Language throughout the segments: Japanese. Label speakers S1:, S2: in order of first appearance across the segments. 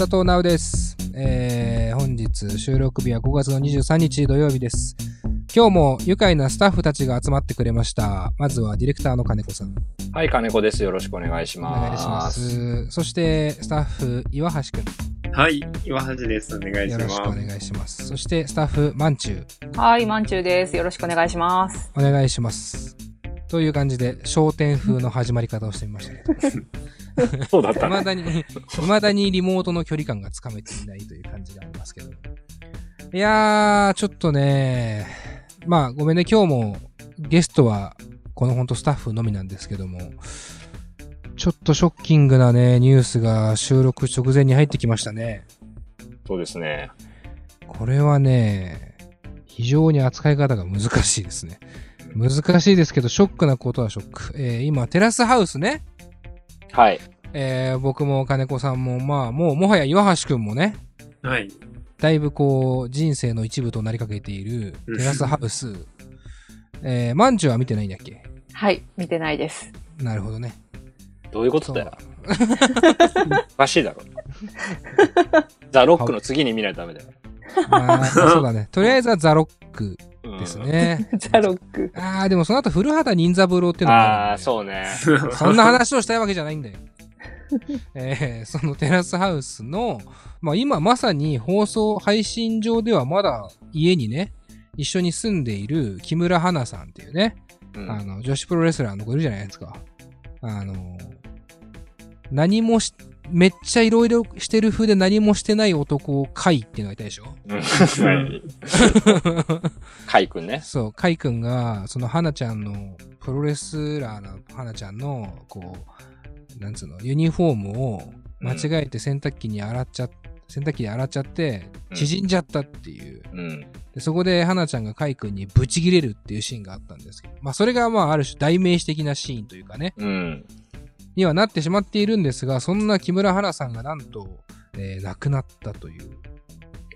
S1: 佐藤直です。えー、本日収録日は5月の23日土曜日です。今日も愉快なスタッフたちが集まってくれました。まずはディレクターの金子さん。
S2: はい、金子です。よろしくお願いし
S1: お
S2: ます。
S1: 願いします。そして、スタッフ、岩橋く
S3: はい、岩橋です。お願
S1: ん。よろ
S3: いします。
S1: しくお願いします。そして、スタッフ、まんちゅう。
S4: はい、まんちゅうです。よろしくお願いします。
S1: お願いします。という感じで、焦点風の始まり方をしてみましたけど。
S2: そうだったね。
S1: 未だに、未だにリモートの距離感がつかめていないという感じがありますけど。いやー、ちょっとね、まあごめんね、今日もゲストはこのほんとスタッフのみなんですけども、ちょっとショッキングなね、ニュースが収録直前に入ってきましたね。
S2: そうですね。
S1: これはね、非常に扱い方が難しいですね。難しいですけど、ショックなことはショック。えー今、テラスハウスね、
S2: はい。
S1: えー僕も金子さんも、まあ、もう、もはや岩橋くんもね、
S3: はい。
S1: だいぶこう、人生の一部となりかけている
S3: うん
S1: テラスハウス。えー、マンチュは見てないんだっけ？
S4: はい、見てないです。
S1: なるほどね。
S2: どういうことだよ。おかしいだろ。ザ・ロックの次に見ないとダメだよ。
S1: ま あ、そうだね。とりあえずはザ・ロック
S2: うん
S1: です。ね。
S4: ザ・ロック。
S1: ああ、でもその後古畑任三郎っていうのが
S2: ああ、そうね。
S1: う。そんな話をしたいわけじゃないんだよ。えー、そのテラスハウスの、まあ今まさに放送配信上ではまだ家にね、一緒に住んでいる木村花さんっていうね、
S2: うん
S1: あの、女子プロレスラーの子いるじゃないですか。あの、何もし、めっちゃいろいろしてる風で何もしてない男をカイっていうのがいたでしょ？
S2: カイ君ね。
S1: そう、カイ君が、その花ちゃんの、プロレスラーの花ちゃんの、こう、なんつうの、ユニフォームを間違えて洗濯機に洗っちゃっ洗濯機で洗っちゃって、
S2: うん
S1: 縮んじゃったっていう。
S2: うん。
S1: でそこで花ちゃんがカイ君にブチギレるっていうシーンがあったんですけど、まあそれがまあある種代名詞的なシーンというかね、
S2: うん。
S1: にはなってしまっているんですが、そんな木村花さんがなんと、えー亡くなったという。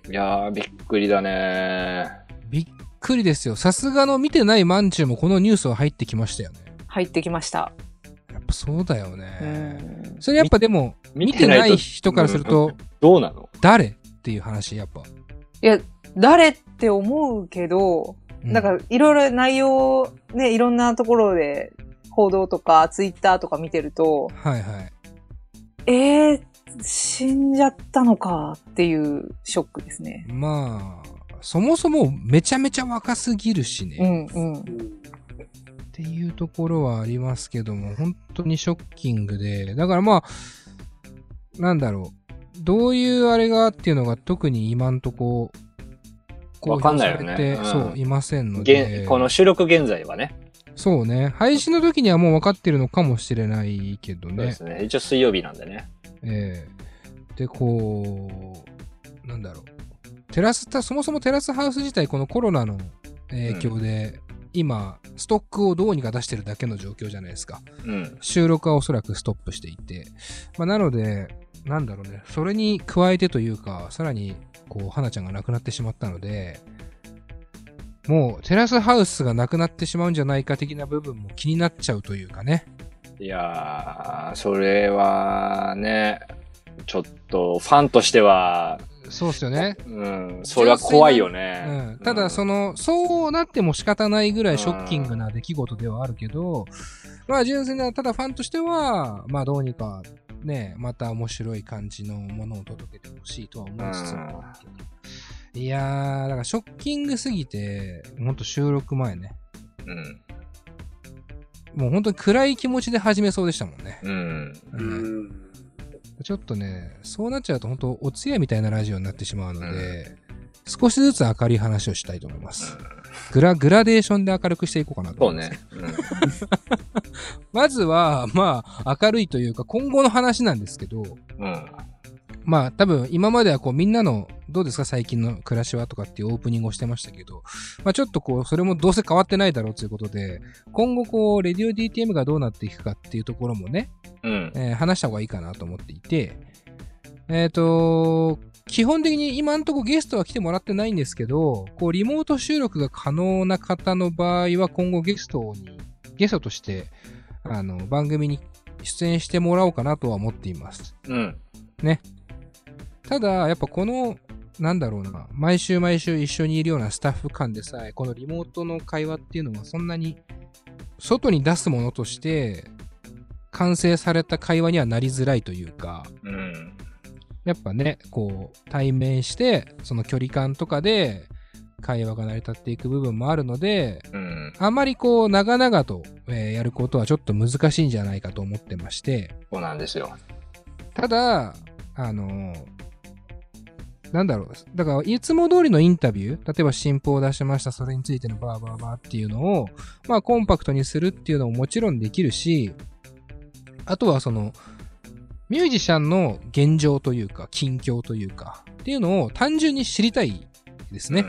S2: いやー、びっくりだね。
S1: びっくりですよ。さすがの見てないマンチューもこのニュースは入ってきましたよね。
S4: 入ってきました。
S1: やっぱそうだよ
S4: う
S1: ね。
S4: ん。
S1: それやっぱでも、見てない人からすると、
S2: どうなの？
S1: 誰っていう話、やっぱ。
S4: いや、誰って思うけど、
S1: うん
S4: なんか、いろいろ内容、ね、いろんなところで、報道とか、ツイッターとか見てると、
S1: はいはい。
S4: えー、死んじゃったのかっていうショックですね。
S1: まあ、そもそもめちゃめちゃ若すぎるしね。
S4: うん、うん。
S1: っていうところはありますけども、本当にショッキングで、だからまあ、なんだろう、どういうあれがっていうのが特に今んとこ、
S2: わかんないよねうん
S1: そう、いませんので
S2: 現、この収録現在はね。
S1: そうね、配信の時にはもう分かってるのかもしれないけどね
S2: そうです。ね。一応水曜日なんでね。
S1: ええで、こう、なんだろう。テラスタ、そもそもテラスハウス自体、このコロナの影響で、今、ストックをどうにか出してるだけの状況じゃないですか。
S2: うん。
S1: 収録はおそらくストップしていて。まあ、なので、なんだろうね。それに加えてというか、さらに、こう、花ちゃんが亡くなってしまったので、もう、テラスハウスがなくなってしまうんじゃないか的な部分も気になっちゃうというかね。
S2: いやー、それはね、ちょっとファンとしては、
S1: そうっすよね。
S2: うん、それは怖いよね。
S1: うん、ただ、その、そうなっても仕方ないぐらいショッキングな出来事ではあるけど、まあ、純粋な、ただファンとしては、まあ、どうにか、ね、また面白い感じのものを届けてほしいとは思いつつもいやー、だからショッキングすぎて、ほんと収録前ね、
S2: うん。
S1: もう本当に暗い気持ちで始めそうでしたもんね。
S2: うん。
S1: う
S3: うんん。
S1: ちょっとね、そうなっちゃうと本当お通夜みたいなラジオになってしまうので、少しずつ明るい話をしたいと思います。グラ、グラデーションで明るくしていこうかなと
S2: そう
S1: ます。
S2: ね。うん
S1: まずは、まあ、明るいというか、今後の話なんですけど、
S2: うん。
S1: まあ、多分、今まではこう、みんなの、どうですか、最近の暮らしはとかっていうオープニングをしてましたけど、まあ、ちょっとこう、それもどうせ変わってないだろうということで、今後こう、レディオ DTM がどうなっていくかっていうところもね、
S2: うん。
S1: えー話した方がいいかなと思っていて、えっ、と、基本的に今んとこゲストは来てもらってないんですけど、こう、リモート収録が可能な方の場合は今後ゲストに、ゲストとして、あの、番組に出演してもらおうかなとは思っています。
S2: うん。
S1: ただ、やっぱこの、なんだろうな、毎週毎週一緒にいるようなスタッフ間でさえ、このリモートの会話っていうのはそんなに、外に出すものとして、完成された会話にはなりづらいというか、
S2: うん。
S1: やっぱね、こう、対面して、その距離感とかで、会話が成り立っていく部分もあるので、
S2: うん。
S1: あまりこう、長々と、えーやることはちょっと難しいんじゃないかと思ってまして、
S2: そうなんですよ。
S1: ただ、あのなんだろう。だから、いつも通りのインタビュー、例えば新報を出しました、それについてのバーバーバーっていうのを、まあ、コンパクトにするっていうのももちろんできるし、あとはその、ミュージシャンの現状というか、近況というか、っていうのを単純に知りたいですね。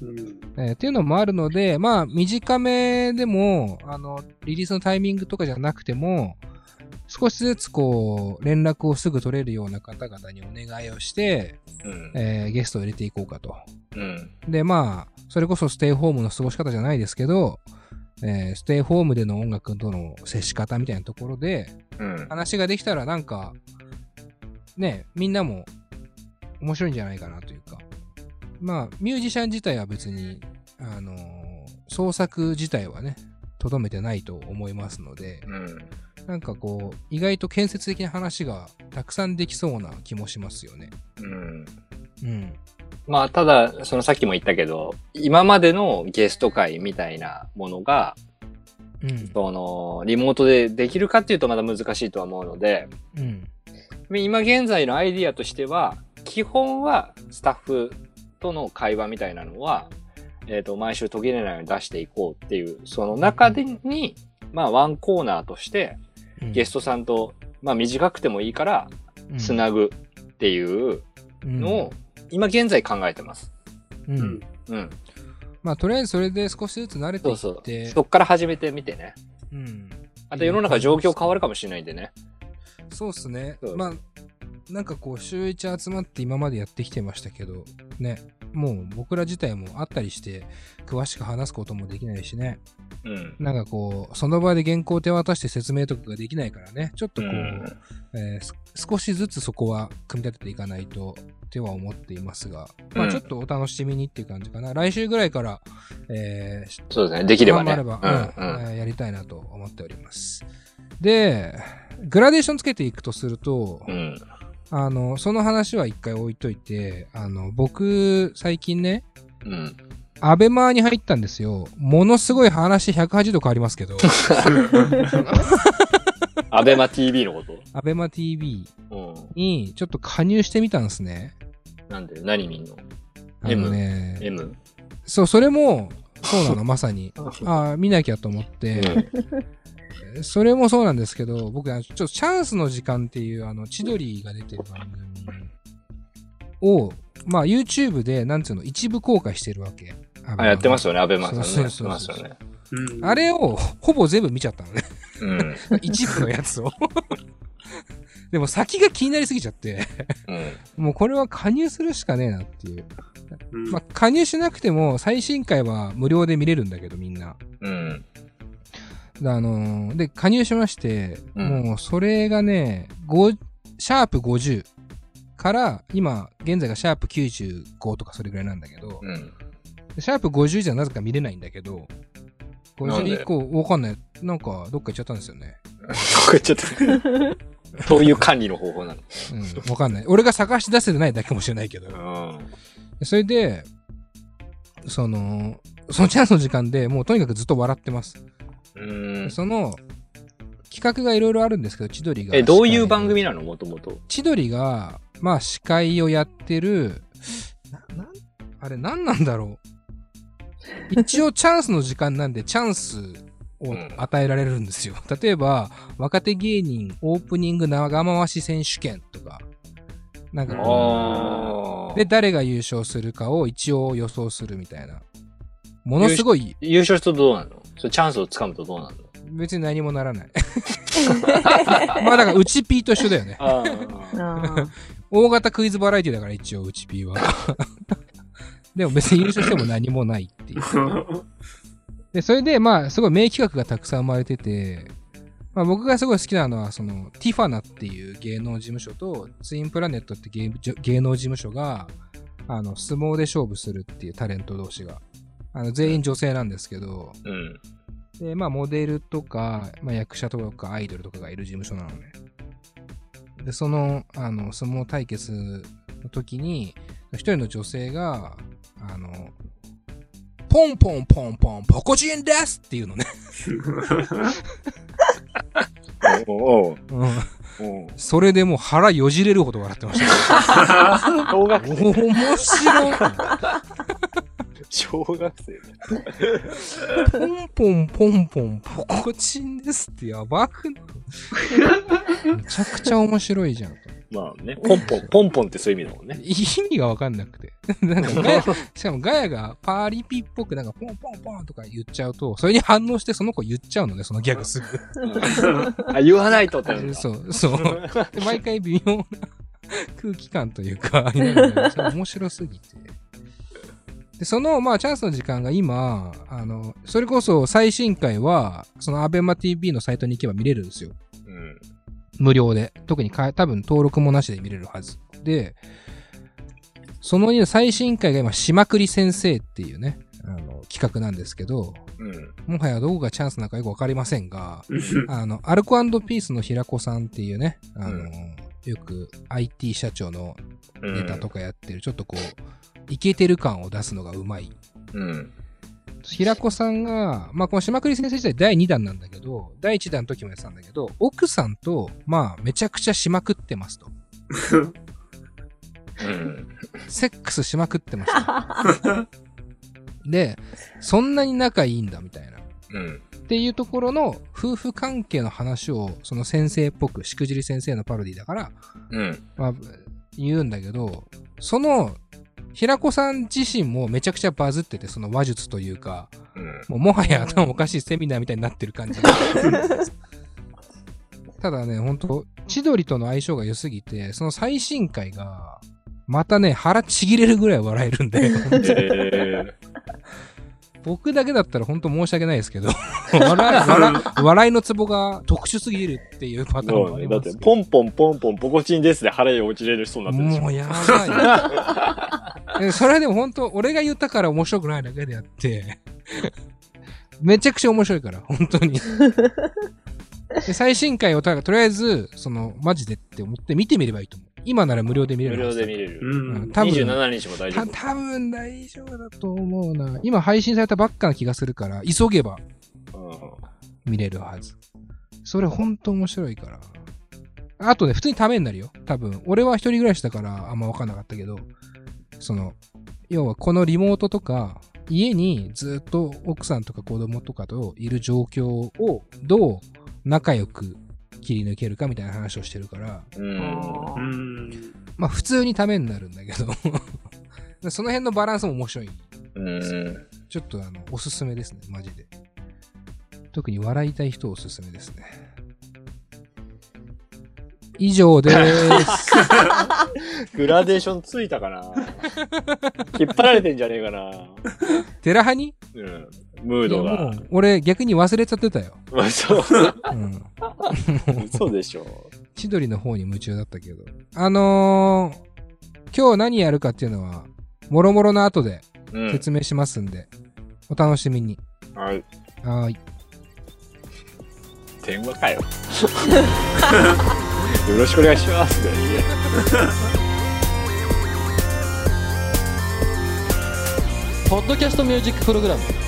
S3: うん。
S1: えーっていうのもあるので、まあ、短めでも、あの、リリースのタイミングとかじゃなくても、少しずつこう、連絡をすぐ取れるような方々にお願いをして、
S2: うん。
S1: えーゲストを入れていこうかと。
S2: うん。
S1: で、まあ、それこそステイホームの過ごし方じゃないですけど、えーステイホームでの音楽との接し方みたいなところで、
S2: うん。
S1: 話ができたらなんか、ね、みんなも面白いんじゃないかなというか。まあ、ミュージシャン自体は別に、あのー創作自体はね、とどめてないと思いますので、
S2: うん。
S1: なんかこう、意外と建設的な話がたくさんできそうな気もしますよね。
S2: うん。
S1: うん。
S2: まあ、ただ、そのさっきも言ったけど、今までのゲスト会みたいなものが、
S1: うん。
S2: その、リモートでできるかっていうとまだ難しいとは思うので、
S1: うん。
S2: 今現在のアイディアとしては、基本はスタッフとの会話みたいなのは、えっ、と、毎週途切れないように出していこうっていう、その中でに、まあ、ワンコーナーとして、ゲス
S1: ト
S2: トさんと、まあ、短くてもいいから、つなぐっていうのを、今現在考えてます。
S1: う。
S3: うんん。
S2: うん。
S1: まあ、とりあえずそれで少しずつ慣れてい
S2: そう
S1: って、
S2: そう。そっから始めてみてね。
S1: うん。
S2: あと世の中状況変わるかもしれないんでね。
S1: そうっすね
S2: そう。
S1: まあ、なんかこう、週一集まって今までやってきてましたけど、ね、もう僕ら自体も会ったりして、詳しく話すこともできないしね、
S2: うん。
S1: なんかこう、その場で原稿手渡して説明とかができないからね、ちょっとこう、
S2: うん
S1: えーす少しずつそこは組み立てていかないと、っては思っていますが、ま
S2: うん
S1: あちょっとお楽しみにっていう感じかな。来週ぐらいから、えー
S2: そうですね。できればね。
S1: れば、うん
S2: うん。
S1: えーやりたいなと思っております。で、グラデーションつけていくとすると、
S2: うん。
S1: あの、その話は一回置いといて、あの、僕、最近ね、
S2: うん。
S1: アベマに入ったんですよ。ものすごい話180度変わりますけど、
S2: アベマ TV のこと？
S1: アベマ TV
S2: うん。
S1: にちょっと加入してみたんですね。
S2: なんで？何見んの？
S1: あのね、
S2: ?M?
S1: そう、それも、そうなの、まさに。ああ、見なきゃと思って、それもそうなんですけど、僕、あのちょっとチャンスの時間っていう、あの、千鳥が出てる番組を、まあ、YouTube で、なんつうの、一部公開してるわけ。
S2: あ、やってますよね、アベマさんね。
S1: そう
S2: やって
S1: そうそうそう
S2: ますよね。
S3: うん。
S1: あれを、ほぼ全部見ちゃったのね。
S2: うん。
S1: 一部のやつを。でも先が気になりすぎちゃって、
S2: うん。
S1: もうこれは加入するしかねえなっていう。
S3: うん
S1: まあ、加入しなくても最新回は無料で見れるんだけど、みんな。
S2: うん。
S1: であのーで、加入しまして、
S2: うん
S1: もうそれがね、5シャープ50から、今、現在がシャープ95とかそれぐらいなんだけど、
S2: うん。
S1: シャープ50じゃなぜか見れないんだけど、
S2: なんで
S1: ？50以降、わかんない。なんか、どっか行っちゃったんですよね。
S2: これちょっと、どういう管理の方法なの？
S1: うん、わかんない。俺が探し出せてないだけかもしれないけど。
S2: うん。
S1: それで、その、そのチャンスの時間でもうとにかくずっと笑ってます。
S2: うん。
S1: その、企画がいろいろあるんですけど、千鳥が。
S2: え、どういう番組なの？もともと。
S1: 千鳥が、まあ司会をやってる、な、なん、あれ何なんだろう？一応チャンスの時間なんでチャンスを与えられるんですよ。例えば、若手芸人オープニング長回し選手権とか、なんかで、誰が優勝するかを一応予想するみたいな。ものすごい、
S2: 優勝するとどうなの？それチャンスをつかむとどうなるの？
S1: 別に何もならない。まあだから、うちピーと一緒だよね。
S2: あ
S4: あー
S1: 大型クイズバラエティだから一応、うちピーは。でも別に優勝しても何もないっていう。で、それで、まあ、すごい名企画がたくさん生まれてて、まあ、僕がすごい好きなのは、その、ティファナっていう芸能事務所と、ツインプラネットって芸芸能事務所が、あの、相撲で勝負するっていうタレント同士が。あの、全員女性なんですけど、
S2: うん。
S1: で、まあ、モデルとか、まあ、役者とかアイドルとかがいる事務所なのね。で、その、あの、相撲対決の時に、一人の女性が、あの、ポンポンポンポン、ポコチンですっていうのね。
S2: おう
S1: うん。
S2: おう
S1: それでもう腹よじれるほど笑ってました。
S2: 小学生。
S1: 面白い。
S2: 小学生
S1: ポンポンポンポン、ポコチンですってやばくない？めちゃくちゃ面白いじゃん。
S2: まあね、ポンポン、ポンポンってそういう意味だもんね。
S1: 意味がわかんなくて。なんかガヤ、しかもガヤがパーリピっぽくなんかポンポンポンとか言っちゃうと、それに反応してその子言っちゃうのね、そのギャグすぐ。
S2: あ、言わないとって。
S1: そう、そう。で毎回微妙な空気感というか、面白すぎて。で、その、まあ、チャンスの時間が今、あの、それこそ最新回は、そのアベマ TV のサイトに行けば見れるんですよ。
S2: うん。
S1: 無料で。特にか多分登録もなしで見れるはず。で、その最新回が今、しまくり先生っていうね、あの、企画なんですけど、
S2: うん。
S1: もはやどこがチャンスなのかよくわかりませんが、あの、アルコピースの平子さんっていうね、あの、
S2: うん
S1: よく IT 社長の
S2: うん
S1: ネタとかやってる、ちょっとこう、イケてる感を出すのがうまい。
S2: うん。
S1: 平子さんが、まあ、この島栗先生自体第2弾なんだけど、第1弾の時もやってたんだけど、奥さんと、まあ、めちゃくちゃしまくってますと。
S2: うん。
S1: セックスしまくってました。で、そんなに仲いいんだみたいな。
S2: うん。
S1: っていうところの夫婦関係の話を、その先生っぽく、しくじり先生のパロディだから、
S2: うん。
S1: まあ、言うんだけど、その、平子さん自身もめちゃくちゃバズってて、その話術というか、
S2: うん。
S1: もうもはや頭おかしいセミナーみたいになってる感じ。ただね、ほんと、千鳥との相性が良すぎて、その最新回が、またね、腹ちぎれるぐらい笑えるんで、
S2: え
S1: 僕だけだったら本当申し訳ないですけど、笑い、笑い、のツボが特殊すぎるっていうパ
S2: ー、
S1: ターンも
S2: そうね。だって
S1: あります、けど。
S2: ポンポンポンポンポコチンですで腹へ落ちれる人になってる
S1: もうやばい。え それはでも本当、俺が言ったから面白くないだけであって、めちゃくちゃ面白いから、本当に。で最新回をとりあえず、その、マジでって思って見てみればいいと思う。今なら無料で見れ
S2: 無料
S1: るはずだ
S2: で見れる。
S3: うん。
S1: 多分
S2: 27日も大丈
S1: た
S2: 夫。
S1: 多分大丈夫だと思うな。今配信されたばっかな気がするから、急げば
S2: うん
S1: 見れるはず。それほんと面白いから。あとね、普通にためになるよ。多分。俺は一人暮らしだからあんま分かんなかったけど、その、要はこのリモートとか、家にずっと奥さんとか子供とかといる状況をどう仲良く切り抜けるかみたいな話をしてるから。まあ普通にためになるんだけど、その辺のバランスも面白い。
S2: うん。
S1: ちょっとあの、おすすめですね、マジで。特に笑いたい人おすすめですね。以上です。
S2: グラデーションついたかな引っ張られてんじゃねえかな
S1: テラハに？
S2: うん。ムードが
S1: 俺逆に忘れちゃってたよ。
S2: まあ、そう。
S1: うん。
S2: 嘘でしょ。
S1: 千鳥の方に夢中だったけど。あのー、今日何やるかっていうのは、もろもろの後で
S2: うん。
S1: 説明しますんで、お楽しみに。
S2: はい。
S1: はーい。
S2: 電話かよ。よろしくお願いします。
S5: ポッドキャストミュージックプログラム「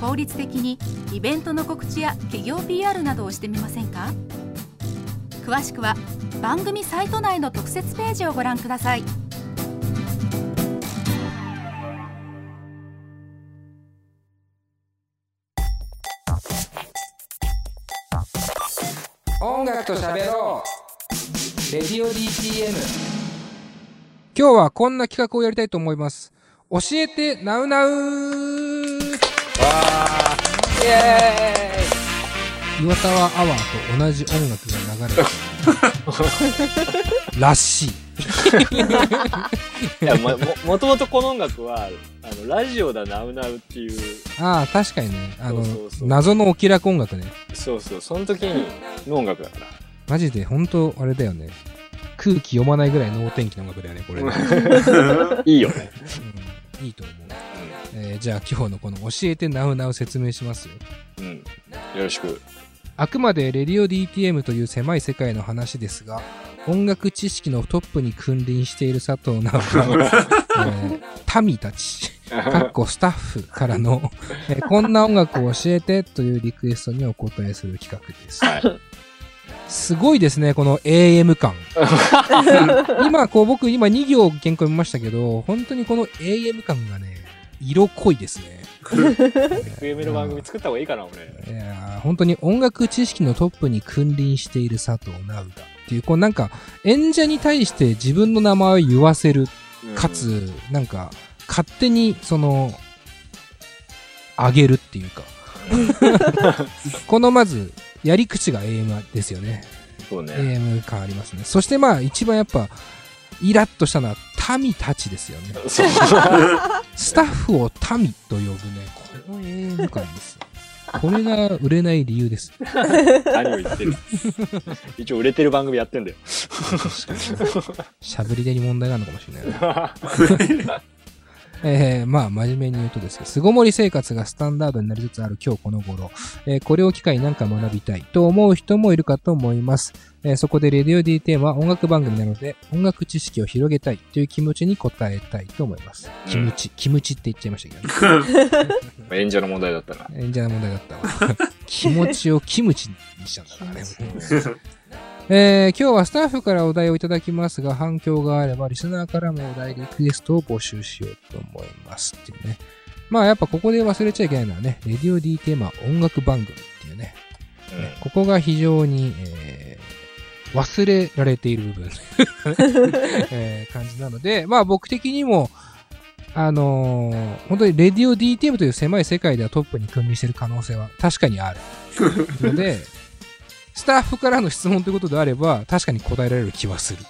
S6: 効率的にイベントの告知や企業 PR などをしてみませんか？詳しくは番組サイト内の特設ページをご覧ください。
S1: 音楽と喋ろう。レディオ DTM 今日はこんな企画をやりたいと思います。教えてナウナウ
S2: わーイエ
S1: 岩沢アワーと同じ音楽が流れてる らしい。
S2: いやもももともとこの音楽はあのラジオだナウナウっていう
S1: ああ、確かにね。あの、謎のお気楽音楽ね。
S2: そうそうその時にの音楽だから
S1: マジで本当あれだよね。空気読まないぐらい能天気な音楽だよね、これね。
S2: いいよね
S1: うん、いいと思う。えーじゃあ今日のこの教えてナウナウ説明しますよ。
S2: うんよろしく
S1: あくまでレディオ DTM という狭い世界の話ですが、音楽知識のトップに君臨している佐藤直が、えー、民たち、かっこスタッフからの、えーこんな音楽を教えてというリクエストにお答えする企画です。
S2: はい
S1: すごいですね、この AM 感。今、こう僕、今2行原稿読みましたけど、本当にこの AM 感がね、色濃いですね。
S2: FM の番組作った方がいいかな俺
S1: いやー本当に音楽知識のトップに君臨している佐藤直がっていう、こうなんか、演者に対して自分の名前を言わせる、かつ、なんか、勝手に、その、あげるっていうか。このまず、やり口が AM ですよね。
S2: そうね
S1: AM 感ありますね。そしてまあ、一番やっぱ、イラッとしたのは、民たちですよね。スタッフを民と呼ぶね、この AM 感ですよ。これが売れない理由です。
S2: 何を言ってる一応売れてる番組やってんだよ
S1: しゃぶり手に問題があるのかもしれない。えー、まあ、真面目に言うとですね、巣ごもり生活がスタンダードになりつつある今日この頃、えーこれを機会に何か学びたいと思う人もいるかと思います。えーそこでレディオ DTM は音楽番組なので、音楽知識を広げたいという気持ちに応えたいと思います。
S2: うん
S1: キムチ、キムチって言っちゃいましたけどね。
S2: 演者の問題だったな
S1: 演者の問題だったわ。気持ちをキムチにしちゃったからね。えー今日はスタッフからお題をいただきますが、反響があれば、リスナーからもお題リクエストを募集しようと思いますっていうね。まあやっぱここで忘れちゃいけないのはね、レディオ D テーマ音楽番組っていうね。ここが非常に、えー忘れられている部分、えー感じなので、まあ僕的にも、あのー本当にレディオ DTM という狭い世界ではトップに君臨している可能性は確かにある。ので、スタッフからの質問ということであれば、確かに答えられる気はする。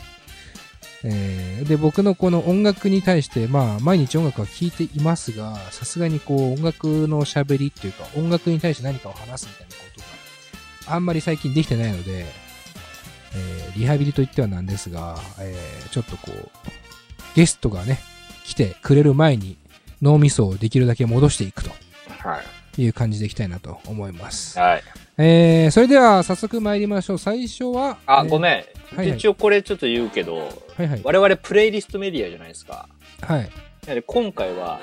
S1: えーで、僕のこの音楽に対して、まあ、毎日音楽は聴いていますが、さすがにこう、音楽の喋りっていうか、音楽に対して何かを話すみたいなことがあんまり最近できてないので、えーリハビリといってはなんですが、えーちょっとこう、ゲストがね、来てくれる前に脳みそをできるだけ戻していくと
S2: はい
S1: いう感じでいきたいなと思います。
S2: はい
S1: えー、それでは早速参りましょう。最初は、
S2: あ、
S1: えー
S2: ごめん。
S1: はいはい
S2: 一応これちょっと言うけど、
S1: はいはい。
S2: 我々プレイリストメディアじゃないですか。
S1: はい。
S2: なので今回は、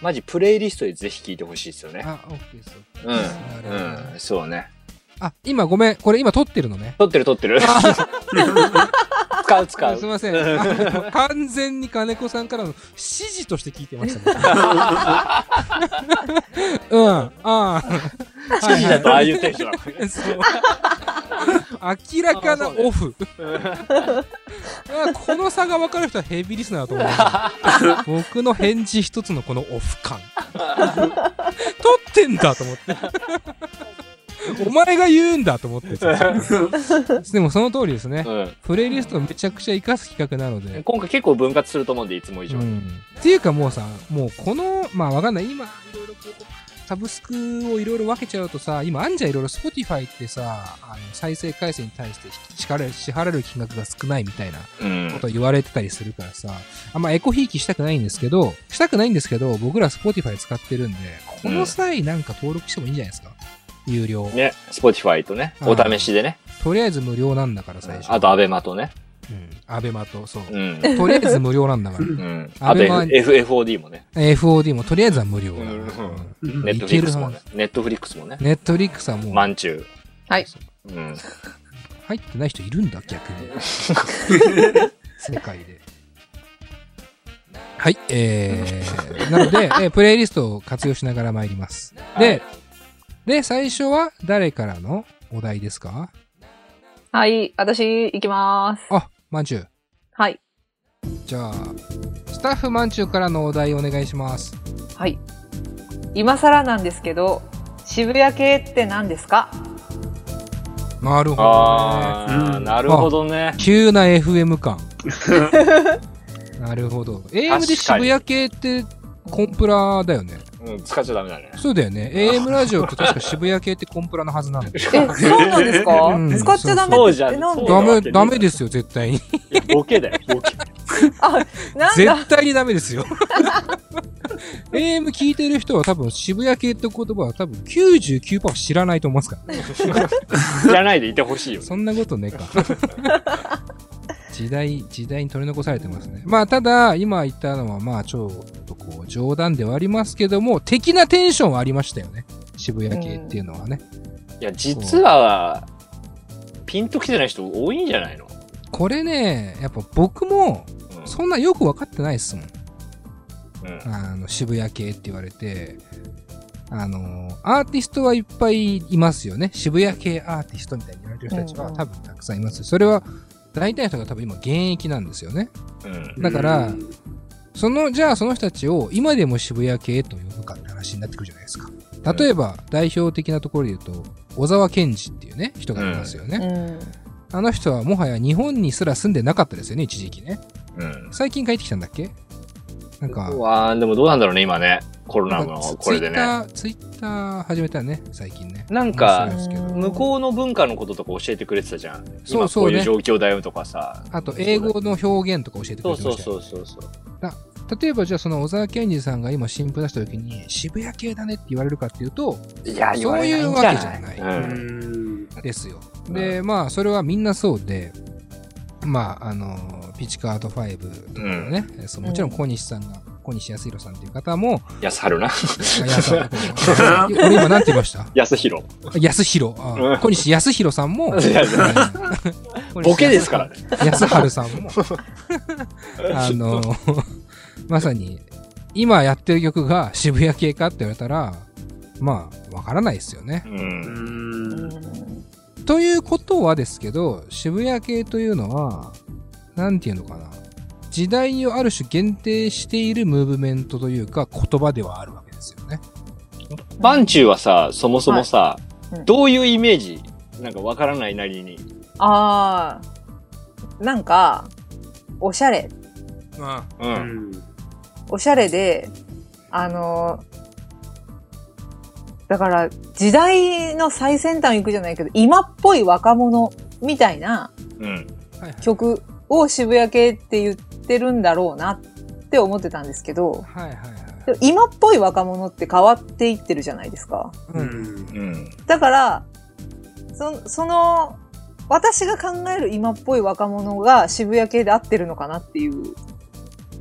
S2: マジプレイリストでぜひ聞いてほしいですよね。
S1: あ、オッケーです。
S2: うん。うん。そうね。
S1: あ、今ごめん。これ今撮ってるのね。
S2: 撮ってる撮ってる。使う使う。
S1: すいません。あ 完全に金子さんからの指示として聞いてましたね。うん。ああ。
S2: 指示だとああいうテンション。
S1: 明らかなオフ。あこの差が分かる人はヘビーリスナーだと思う。僕の返事一つのこのオフ感。撮ってんだと思って。お前が言うんだと思って。でもその通りですね。
S2: うん。
S1: プレイリストをめちゃくちゃ活かす企画なので。
S2: 今回結構分割すると思うんで、いつも以上に。
S1: うん、っていうかもうさ、もうこの、まあわかんない。今、いろいろサブスクをいろいろ分けちゃうとさ、今あんじゃんいろいろ Spotify ってさ、あの再生回数に対して支払え支払える金額が少ないみたいな
S2: うん
S1: ことを言われてたりするからさ、あんまエコひいきしたくないんですけど、したくないんですけど、僕ら Spotify 使ってるんで、この際なんか登録してもいいんじゃないですか？有料。
S2: ね、Spotify とね、お試しでね。
S1: とりあえず無料なんだから最初。
S2: あと、アベマとね。
S1: うん。アベマと、そう。
S2: うん。
S1: とりあえず無料なんだから。
S2: うん。あと、
S1: アベマ
S2: F、FOD もね。
S1: FOD もとりあえずは無料
S2: ネットフリックスもね。ネットフリックスもね。
S1: ネットフリックスはもう、
S2: マンチュー。
S4: はい。
S2: うん。
S1: 入ってない人いるんだ、逆に。世界で。はい、えー、なので、えープレイリストを活用しながら参ります。で、
S2: はい
S1: で、最初は誰からのお題ですか？
S4: はい、私、行きまーす。
S1: あ、まんじゅう。
S4: はい。
S1: じゃあ、スタッフまんじゅうからのお題お願いします。
S4: はい。今更なんですけど、渋谷系って何ですか？
S1: なるほどね。
S3: うん
S2: なるほどね。
S1: 急な FM 感。なるほど。AM で渋谷系ってコンプラだよね。
S2: うん、使っちゃダメだね。
S1: そうだよね。AM ラジオって確か渋谷系ってコンプラのはずなんだよ。
S4: え、そうなんですか、
S1: うん
S4: 使っちゃダメ
S2: そうじゃん
S1: ダダメですよ、絶対に。
S2: ボケだよ、ボケ。
S4: なんだ？
S1: 絶対にダメですよ。AM 聞いてる人は多分渋谷系って言葉は多分99%知らないと思いますからね。
S2: じゃないでいてほしいよ。
S1: そんなことねえか。時代、時代に取り残されてますね。まあ、ただ、今言ったのは、まあ、ちょっとこう、冗談ではありますけども、的なテンションはありましたよね。渋谷系っていうのはね。
S2: いや、実は、ピンときてない人多いんじゃないの？
S1: これね、やっぱ僕も、
S2: うん
S1: そんなよく分かってないっすもん。
S2: うん
S1: あの、渋谷系って言われて、あの、アーティストはいっぱいいますよね。渋谷系アーティストみたいに言われてる人たちは
S4: うん
S1: 多分たくさんいますよ。それは、大体の人が多分今現役なんですよね。
S2: うん。
S1: だから、その、じゃあその人たちを今でも渋谷系と呼ぶかって話になってくるじゃないですか。例えば、代表的なところで言うと、小沢健二っていうね、人がいますよね。
S4: うん。
S1: あの人はもはや日本にすら住んでなかったですよね、一時期ね。
S2: うん。
S1: 最近帰ってきたんだっけ？なんか、
S2: うわーでもどうなんだろうね、今ね。コロナのこれでね。
S1: ツイッター、ツイッター始めたね、最近ね。
S2: なんか向こうの文化のこととか教えてくれてたじゃん。
S1: そうそうね
S2: 今こういう状況だよとかさ。
S1: あと、英語の表現とか教えてく
S2: そうそう
S1: れてましたよ
S2: そうそうそう。
S1: 例えば、じゃあその小沢健二さんが今新譜出した時に、渋谷系だねって言われるかっていうと、
S2: いや、言われないんじゃ
S1: そういうわけじゃない
S2: うん。
S1: ですよ。で、まあ、それはみんなそうで、まあ、あの、ピチカート5とかのね、そうもちろん小西さんが、小西康弘さんっていう方も、
S2: 安春な。
S1: あやさ俺今なんて言いました？
S2: 安弘。
S1: 安弘。小西康弘さんも、
S2: ボケですからね。
S1: 安春さんも、あの、まさに、今やってる曲が渋谷系かって言われたら、まあ、わからないですよね。ということはですけど、渋谷系というのは、なんていうのかな。時代をある種限定しているムーブメントというか言葉ではあるわけですよね。
S2: バンチューはさ、そもそもさ
S4: いうん、
S2: どういうイメージなんかわからないなりに。
S4: あー、なんか、おしゃれ。
S2: う。
S3: うんん。
S4: おしゃれで、あのだから、時代の最先端行くじゃないけど、今っぽい若者みたいな曲を渋谷系って言ってるんだろうなって思ってたんですけど、
S1: はいはいはい。
S4: 今っぽい若者って変わっていってるじゃないですか。
S1: う
S3: ん。
S4: だから、そその、私が考える今っぽい若者が渋谷系で合ってるのかなっていう。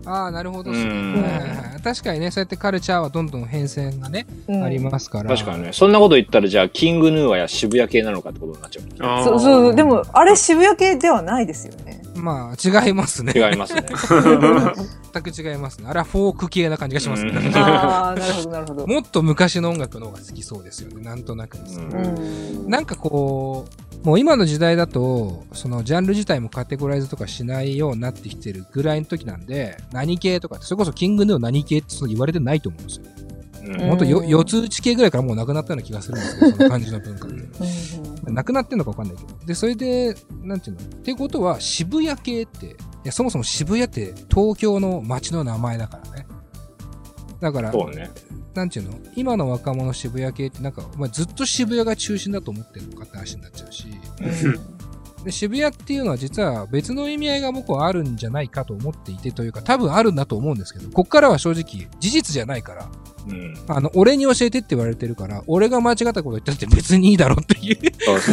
S1: ああ、なるほどね、
S2: うん
S1: はいはいはい確かにね、そうやってカルチャーはどんどん変遷がね、
S4: うん
S1: ありますから。
S2: 確かにね。そんなこと言ったら、じゃあ、キングヌーアや渋谷系なのかってことになっちゃう。
S4: そうそう、でも、あれ渋谷系ではないですよね。
S1: まあ、違いますね。
S2: 違いますね。
S1: 全く違いますね。あれはフォーク系な感じがしますね。
S2: うん
S4: ああ、なるほど、なるほど。
S1: もっと昔の音楽の方が好きそうですよね。なんとなくですね。
S2: うん
S4: うん
S1: なんかこう、もう今の時代だと、そのジャンル自体もカテゴライズとかしないようになってきてるぐらいの時なんで、何系とかって、それこそキングヌー何系ってそんな言われてないと思うんですよ。
S2: うん
S1: ほんとよ四つ打ち系ぐらいからもうなくなったような気がするんですけど、その感じの文化って。
S4: うん
S1: なくなってんのかわかんないけど。で、それで、なんていうの？ってことは、渋谷系って、いや、そもそも渋谷って東京の街の名前だからね。だから、
S2: そうね。
S1: なんていうの？今の若者渋谷系ってなんか、まあ、ずっと渋谷が中心だと思ってるのかって話になっちゃうし、で渋谷っていうのは実は別の意味合いが僕はあるんじゃないかと思っていてというか、多分あるんだと思うんですけど、こっからは正直事実じゃないから、
S2: うん。
S1: あの、俺に教えてって言われてるから、俺が間違ったこと言ったって別にいいだろうっていう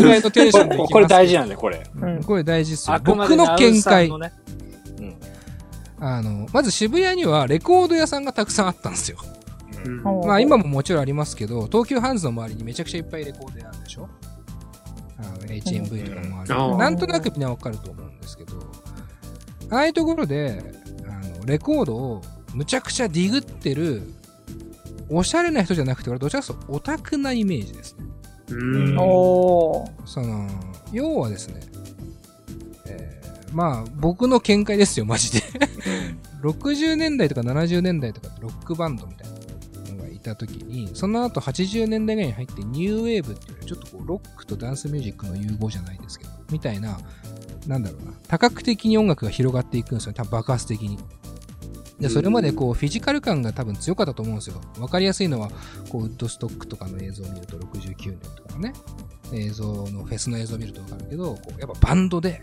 S1: ぐらいのテンションでいきます
S2: これ大事なんだよ、これ。
S1: うんこれ大事ですよ。僕の見解あの、まず渋谷にはレコード屋さんがたくさんあったんですよ。
S4: うん
S1: まあ今ももちろんありますけど、東急ハンズの周りにめちゃくちゃいっぱいレコード屋あるでしょ？あの ?HMV とかもある、
S3: うん
S1: なんとなくみんなわかると思うんですけど、ああいうところで、あの、レコードをむちゃくちゃディグってる、おしゃれな人じゃなくて、俺どちらかというとオタクなイメージですね。
S3: うん。
S1: その、要はですね、えーまあ、僕の見解ですよ、マジで。60年代とか70年代とかロックバンドみたいなのがいた時に、その後80年代ぐらいに入ってニューウェーブっていうちょっとこうロックとダンスミュージックの融合じゃないですけど、みたいな、なんだろうな、多角的に音楽が広がっていくんですよ、多分爆発的に。で、それまでこう、フィジカル感が多分強かったと思うんですよ。わかりやすいのは、こう、ウッドストックとかの映像を見ると、69年とかのね、映像の、フェスの映像を見るとわかるけど、こうやっぱバンドで、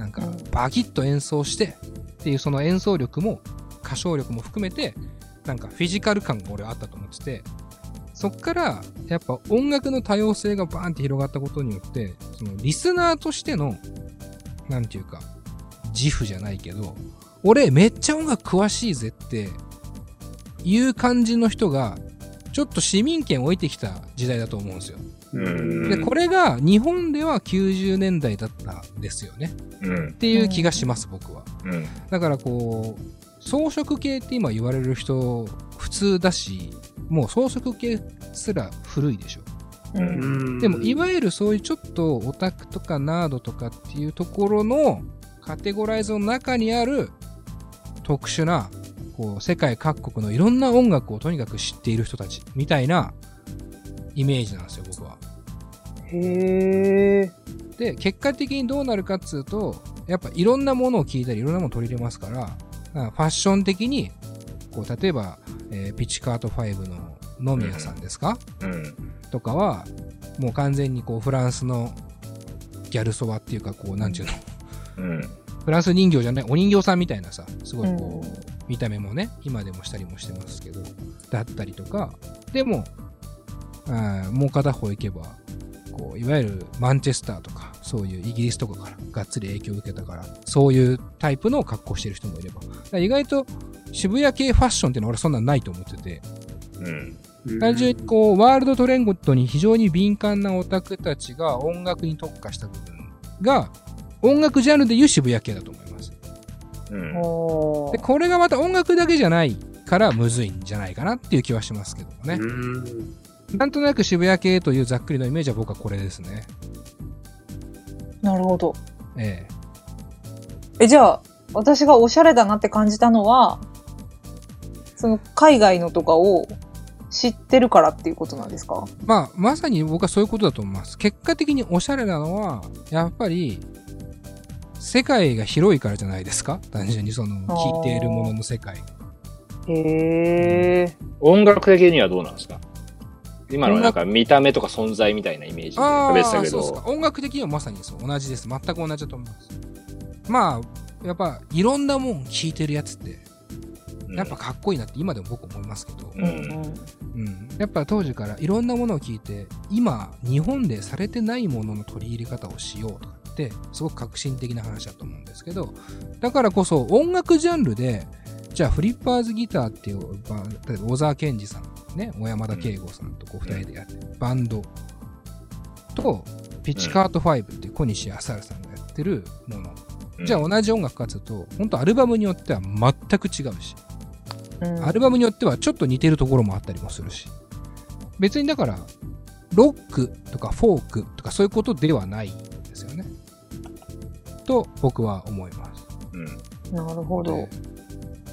S1: なんか、バキッと演奏して、っていうその演奏力も、歌唱力も含めて、なんかフィジカル感が俺はあったと思ってて、そっから、やっぱ音楽の多様性がバーンって広がったことによって、そのリスナーとしての、なんていうか、自負じゃないけど、俺めっちゃ音楽詳しいぜっていう感じの人が、ちょっと市民権を置いてきた時代だと思うんですよ。
S3: うん
S1: で、これが日本では90年代だったんですよね。
S3: うん
S1: っていう気がします、僕は。
S3: うん
S1: だからこう、装飾系って今言われる人普通だし、もう装飾系すら古いでしょ。
S4: うん
S1: でも、いわゆるそういうちょっとオタクとかナードとかっていうところのカテゴライズの中にある特殊な、こう、世界各国のいろんな音楽をとにかく知っている人たちみたいなイメージなんですよ、僕は。
S4: へえ。
S1: で、結果的にどうなるかっつうと、やっぱいろんなものを聞いたり、いろんなものを取り入れますから、だからファッション的に、こう、例えば、えーピッチカート5の野宮さんですか、
S3: うん。
S1: とかは、もう完全にこう、フランスのギャルソワっていうか、こう、なんちゅうの、
S3: うん。
S1: フランス人形じゃない、お人形さんみたいなさ、すごいこう、
S4: うん
S1: 見た目もね、今でもしたりもしてますけど、だったりとか、でも、あーもう片方行けば、こう、いわゆるマンチェスターとか、そういうイギリスとかからがっつり影響を受けたから、そういうタイプの格好してる人もいれば。意外と渋谷系ファッションっていうのは俺そんなんないと思ってて、
S3: うん
S1: 単純にこう、ワールドトレンドに非常に敏感なオタクたちが音楽に特化した部分が、音楽ジャンルでいう渋谷系だと思います。
S3: うん
S1: で、これがまた音楽だけじゃないからむずいんじゃないかなっていう気はしますけどもね。
S3: うん
S1: なんとなく渋谷系というざっくりのイメージは僕はこれですね。
S4: なるほど。
S1: え
S4: え、じゃあ、私がおしゃれだなって感じたのは、その海外のとかを知ってるからっていうことなんですか？
S1: えまあ、まさに僕はそういうことだと思います。結果的におしゃれなのは、やっぱり、世界が広いからじゃないですか？単純にその、聴いているものの世界。
S4: へえ。
S2: 音楽的にはどうなんですか？今のなんか見た目とか存在みたいなイメージで
S1: あ
S2: 食べてた
S1: あ、
S2: けど
S1: そうですか。音楽的にはまさにそう。同じです。全く同じだと思います。まあ、やっぱ、いろんなもん聴いてるやつって、やっぱかっこいいなって今でも僕思いますけど、
S2: うん
S1: うん、やっぱ当時からいろんなものを聞いて今日本でされてないものの取り入れ方をしようとかってすごく革新的な話だと思うんですけどだからこそ音楽ジャンルでじゃあフリッパーズギターっていうば例えば小沢健二さんね小山田圭吾さんとこう二人でやってるバンド。とピッチカート5っていう小西康晴さんがやってるもの、じゃあ同じ音楽かつうと本当アルバムによっては全く違うし。
S4: うん。
S1: アルバムによってはちょっと似てるところもあったりもするし。別にだから、ロックとかフォークとかそういうことではないんですよね。と僕は思います。
S3: うん
S4: なるほど
S1: で。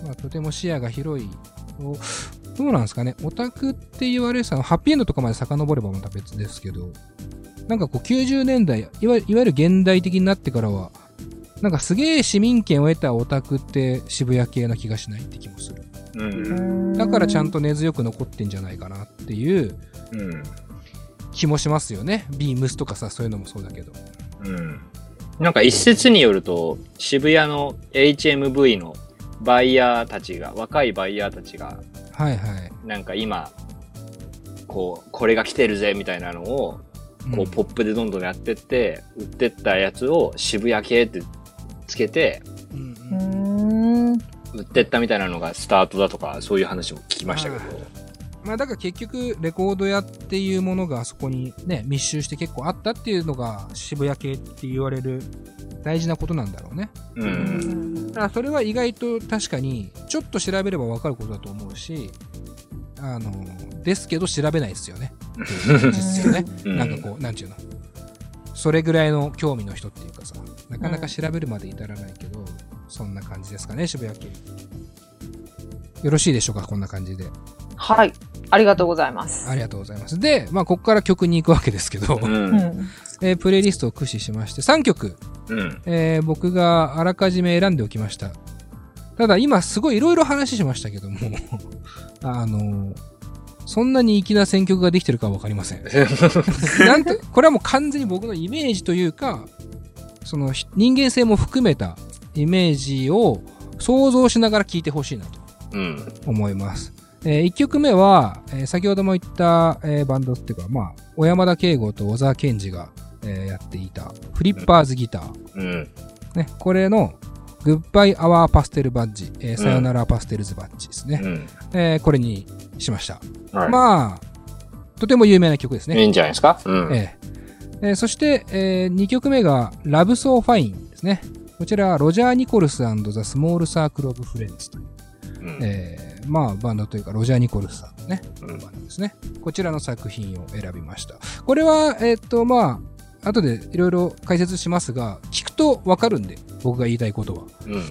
S1: まあ、とても視野が広い。おどうなんですかねオタクって言われるさ、ハッピーエンドとかまで遡ればまた別ですけど、なんかこう90年代、いわいわゆる現代的になってからは、なんかすげえ市民権を得たオタクって渋谷系な気がしないって気もする。
S3: うん
S1: だからちゃんと根強く残ってんじゃないかなっていう
S3: うん
S1: 気もしますよね。ビームスとかさ、そういうのもそうだけど。
S3: うん
S2: なんか一説によると、渋谷の HMV のバイヤーたちが、若いバイヤーたちが、
S1: はいはい。
S2: なんか今、こう、これが来てるぜみたいなのを、こう、ポップでどんどんやってって、売ってったやつを渋谷系ってつけて、
S1: うん
S4: うーん。
S2: 売ってったみたいなのがスタートだとか、そういう話も聞きましたけど。
S1: まあだから結局、レコード屋っていうものがあそこにね、密集して結構あったっていうのが渋谷系って言われる大事なことなんだろうね。
S3: う
S4: うんん
S1: だからそれは意外と確かに、ちょっと調べればわかることだと思うし、あの、ですけど調べないですよね。っていう感じですよね。
S3: うん
S1: なんかこう、なんちゅうの。それぐらいの興味の人っていうかさ、なかなか調べるまで至らないけど、そんな感じですかね、渋谷家。よろしいでしょうか、こんな感じで。
S4: はい。ありがとうございます。
S1: ありがとうございます。で、まあ、ここから曲に行くわけですけど、
S2: う。
S4: うんん。
S1: えープレイリストを駆使しまして、3曲、
S3: うん。
S1: えー僕があらかじめ選んでおきました。ただ、今すごいいろいろ話しましたけども、あのそんなに粋な選曲ができてるかはわかりません。なんと、これはもう完全に僕のイメージというか、そのひ人間性も含めたイメージを想像しながら聴いてほしいなと
S3: うん。
S1: 思います。え1曲目は、えー先ほども言った、えーバンドっていうか、まあ、小山田圭吾と小沢健二が、えーやっていたフリッパーズギター。
S3: うん。
S1: ね、これのグッバイアワーパステルバッジ、えーさよならパステルズバッジですね。
S3: うん。
S1: えーこれにしました。
S3: はい。
S1: まあ、とても有名な曲ですね。
S2: いいんじゃないですか？
S3: うん。
S1: えーえーそして、え2曲目が Love So Fine ですね。こちらはロジャー・ニコルス The Small Circle of Friends という、
S3: うん
S1: えーまあ、バンドというか、ロジャー・ニコルスさんのね、
S3: うん
S1: バンドですね。こちらの作品を選びました。これは、えーっと、まあ、後でいろいろ解説しますが、聞くとわかるんで、僕が言いたいことは。
S3: うん。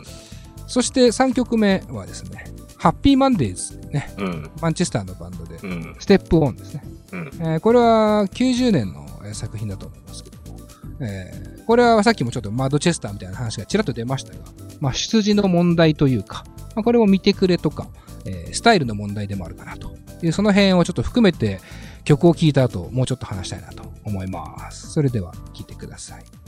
S1: そして3曲目はですね、ハッピーマンデーズ、ね、
S3: うん。
S1: マンチェスターのバンドで、
S3: うん。
S1: Step On ですね。
S3: うん
S1: えーこれは90年のえー作品だと思いますけども、えーこれはさっきもちょっとマドチェスターみたいな話がちらっと出ましたが、まあ、出自の問題というか、まあ、これを見てくれとか、えースタイルの問題でもあるかなという、その辺をちょっと含めて曲を聴いた後、もうちょっと話したいなと思います。それでは聴いてください。